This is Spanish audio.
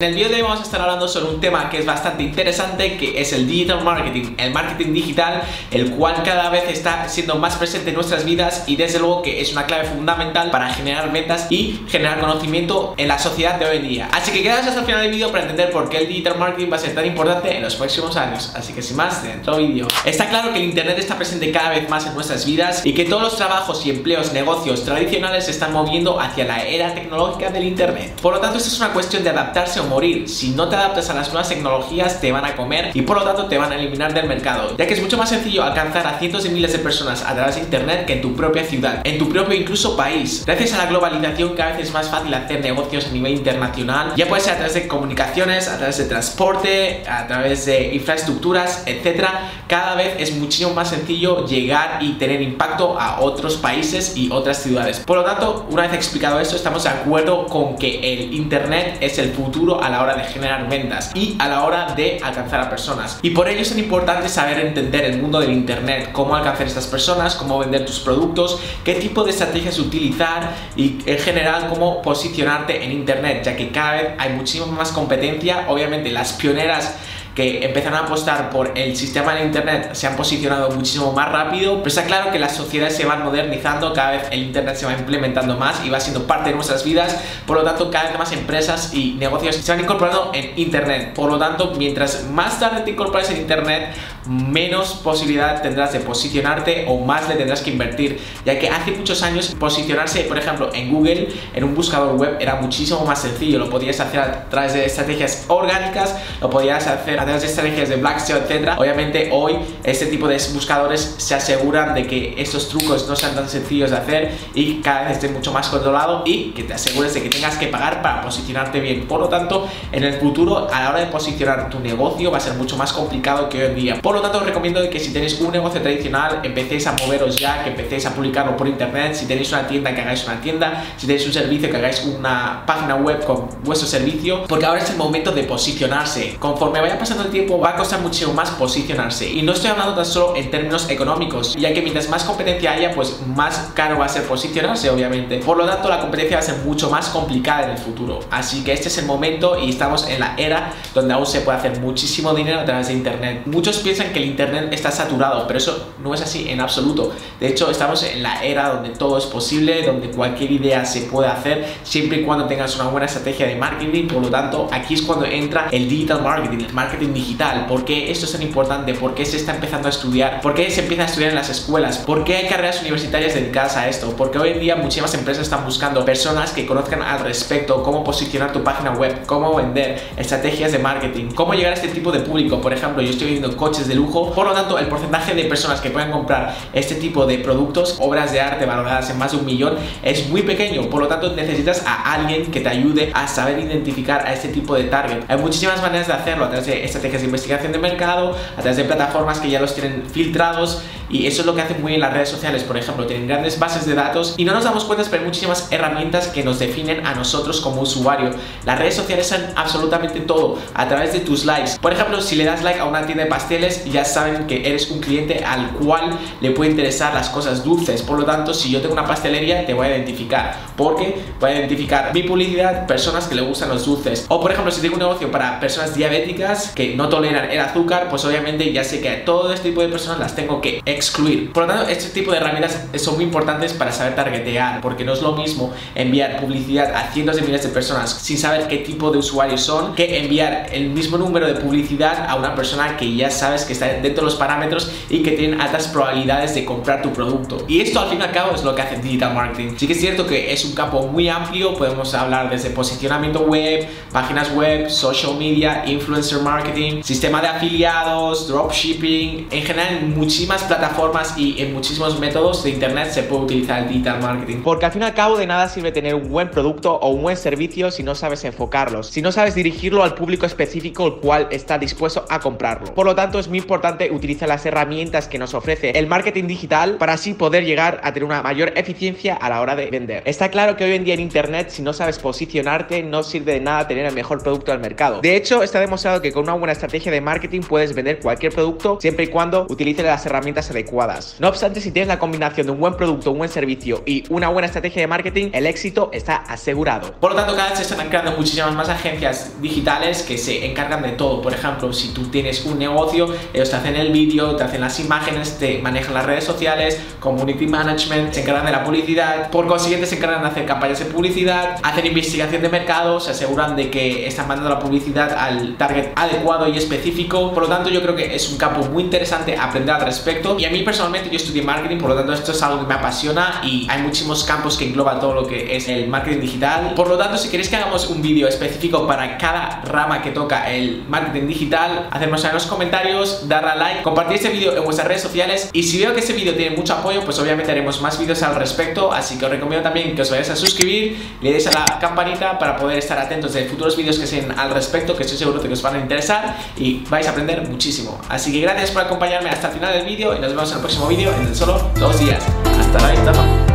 En el vídeo de hoy vamos a estar hablando sobre un tema que es bastante interesante, que es el digital marketing, el marketing digital, el cual cada vez está siendo más presente en nuestras vidas y desde luego que es una clave fundamental para generar ventas y generar conocimiento en la sociedad de hoy en día. Así que quedaos hasta el final del vídeo para entender por qué el digital marketing va a ser tan importante en los próximos años. Así que sin más, dentro vídeo. Está claro que el internet está presente cada vez más en nuestras vidas y que todos los trabajos y empleos, negocios tradicionales se están moviendo hacia la era tecnológica del internet. Por lo tanto, esto es una cuestión de adaptarse o morir. Si no te adaptas a las nuevas tecnologías, te van a comer y por lo tanto te van a eliminar del mercado, ya que es mucho más sencillo alcanzar a cientos de miles de personas a través de internet que en tu propia ciudad, en tu propio incluso país. Gracias a la globalización, cada vez es más fácil hacer negocios a nivel internacional, ya puede ser a través de comunicaciones, a través de transporte, a través de infraestructuras, etcétera. Cada vez es muchísimo más sencillo llegar y tener impacto a otros países y otras ciudades. Por lo tanto, una vez explicado esto, estamos de acuerdo con que el internet es el futuro a la hora de generar ventas y a la hora de alcanzar a personas. Y por ello es importante saber entender el mundo del Internet, cómo alcanzar a estas personas, cómo vender tus productos, qué tipo de estrategias utilizar y en general cómo posicionarte en Internet, ya que cada vez hay muchísima más competencia. Obviamente las pioneras que empezaron a apostar por el sistema de Internet se han posicionado muchísimo más rápido, pero está claro que las sociedades se van modernizando, cada vez el Internet se va implementando más y va siendo parte de nuestras vidas, por lo tanto cada vez más empresas y negocios se van incorporando en Internet, por lo tanto mientras más tarde te incorpores en Internet, menos posibilidad tendrás de posicionarte o más le tendrás que invertir, ya que hace muchos años posicionarse, por ejemplo, en Google, en un buscador web, era muchísimo más sencillo, lo podías hacer a través de estrategias orgánicas, lo podías hacer de estrategias de Black SEO, etcétera. Obviamente hoy este tipo de buscadores se aseguran de que estos trucos no sean tan sencillos de hacer y cada vez esté mucho más controlado y que te asegures de que tengas que pagar para posicionarte bien. Por lo tanto, en el futuro a la hora de posicionar tu negocio va a ser mucho más complicado que hoy en día. Por lo tanto, os recomiendo que si tenéis un negocio tradicional, empecéis a moveros ya, que empecéis a publicarlo por internet. Si tenéis una tienda, que hagáis una tienda. Si tenéis un servicio, que hagáis una página web con vuestro servicio. Porque ahora es el momento de posicionarse. Conforme vaya pasando el tiempo, va a costar muchísimo más posicionarse. Y no estoy hablando tan solo en términos económicos, ya que mientras más competencia haya, pues más caro va a ser posicionarse, obviamente. Por lo tanto, la competencia va a ser mucho más complicada en el futuro. Así que este es el momento y estamos en la era donde aún se puede hacer muchísimo dinero a través de internet. Muchos piensan que el internet está saturado, pero eso no es así en absoluto. De hecho, estamos en la era donde todo es posible, donde cualquier idea se puede hacer, siempre y cuando tengas una buena estrategia de marketing. Por lo tanto, aquí es cuando entra el digital marketing, el marketing digital. ¿Por qué esto es tan importante? ¿Por qué se está empezando a estudiar? ¿Por qué se empieza a estudiar en las escuelas? ¿Por qué hay carreras universitarias dedicadas a esto? Porque hoy en día muchísimas empresas están buscando personas que conozcan al respecto cómo posicionar tu página web, cómo vender, estrategias de marketing, cómo llegar a este tipo de público. Por ejemplo, yo estoy vendiendo coches de lujo, por lo tanto, el porcentaje de personas que pueden comprar este tipo de productos, obras de arte valoradas en más de un millón, es muy pequeño. Por lo tanto, necesitas a alguien que te ayude a saber identificar a este tipo de target. Hay muchísimas maneras de hacerlo a través de estrategias de investigación de mercado, a través de plataformas que ya los tienen filtrados y eso es lo que hacen muy bien las redes sociales, por ejemplo, tienen grandes bases de datos y no nos damos cuenta, pero hay muchísimas herramientas que nos definen a nosotros como usuario. Las redes sociales son absolutamente todo a través de tus likes. Por ejemplo, si le das like a una tienda de pasteles, ya saben que eres un cliente al cual le puede interesar las cosas dulces. Por lo tanto, si yo tengo una pastelería, te voy a identificar porque voy a identificar mi publicidad, personas que le gustan los dulces. O por ejemplo, si tengo un negocio para personas diabéticas que no toleran el azúcar, pues obviamente ya sé que a todo este tipo de personas las tengo que excluir. Por lo tanto, este tipo de herramientas son muy importantes para saber targetear, porque no es lo mismo enviar publicidad a cientos de miles de personas sin saber qué tipo de usuarios son, que enviar el mismo número de publicidad a una persona que ya sabes que está dentro de los parámetros y que tienen altas probabilidades de comprar tu producto. Y esto al fin y al cabo es lo que hace digital marketing. Sí que es cierto que es un campo muy amplio, podemos hablar desde posicionamiento web, páginas web, social media, influencer marketing, sistema de afiliados, dropshipping, en general en muchísimas plataformas y en muchísimos métodos de internet se puede utilizar el digital marketing. Porque al fin y al cabo de nada sirve tener un buen producto o un buen servicio si no sabes enfocarlos, si no sabes dirigirlo al público específico el cual está dispuesto a comprarlo. Por lo tanto es muy importante utilizar las herramientas que nos ofrece el marketing digital para así poder llegar a tener una mayor eficiencia a la hora de vender. Está claro que hoy en día en internet si no sabes posicionarte no sirve de nada tener el mejor producto del mercado. De hecho está demostrado que con una buena estrategia de marketing puedes vender cualquier producto siempre y cuando utilices las herramientas adecuadas. No obstante, si tienes la combinación de un buen producto, un buen servicio y una buena estrategia de marketing, el éxito está asegurado. Por lo tanto, cada vez se están creando muchísimas más agencias digitales que se encargan de todo. Por ejemplo, si tú tienes un negocio, ellos te hacen el vídeo, te hacen las imágenes, te manejan las redes sociales, community management, se encargan de la publicidad, por consiguiente se encargan de hacer campañas de publicidad, hacen investigación de mercado, se aseguran de que están mandando la publicidad al target adecuado y específico. Por lo tanto, yo creo que es un campo muy interesante aprender al respecto. Y mí personalmente yo estudié marketing, por lo tanto esto es algo que me apasiona y hay muchísimos campos que engloban todo lo que es el marketing digital. Por lo tanto, si queréis que hagamos un vídeo específico para cada rama que toca el marketing digital, hacemos en los comentarios, darle a like, compartir este vídeo en vuestras redes sociales y si veo que este vídeo tiene mucho apoyo, pues obviamente haremos más vídeos al respecto, así que os recomiendo también que os vayáis a suscribir, le deis a la campanita para poder estar atentos de futuros vídeos que sean al respecto, que estoy seguro de que os van a interesar y vais a aprender muchísimo. Así que gracias por acompañarme hasta el final del vídeo y nos vemos en el próximo vídeo en solo dos días. Hasta la vista.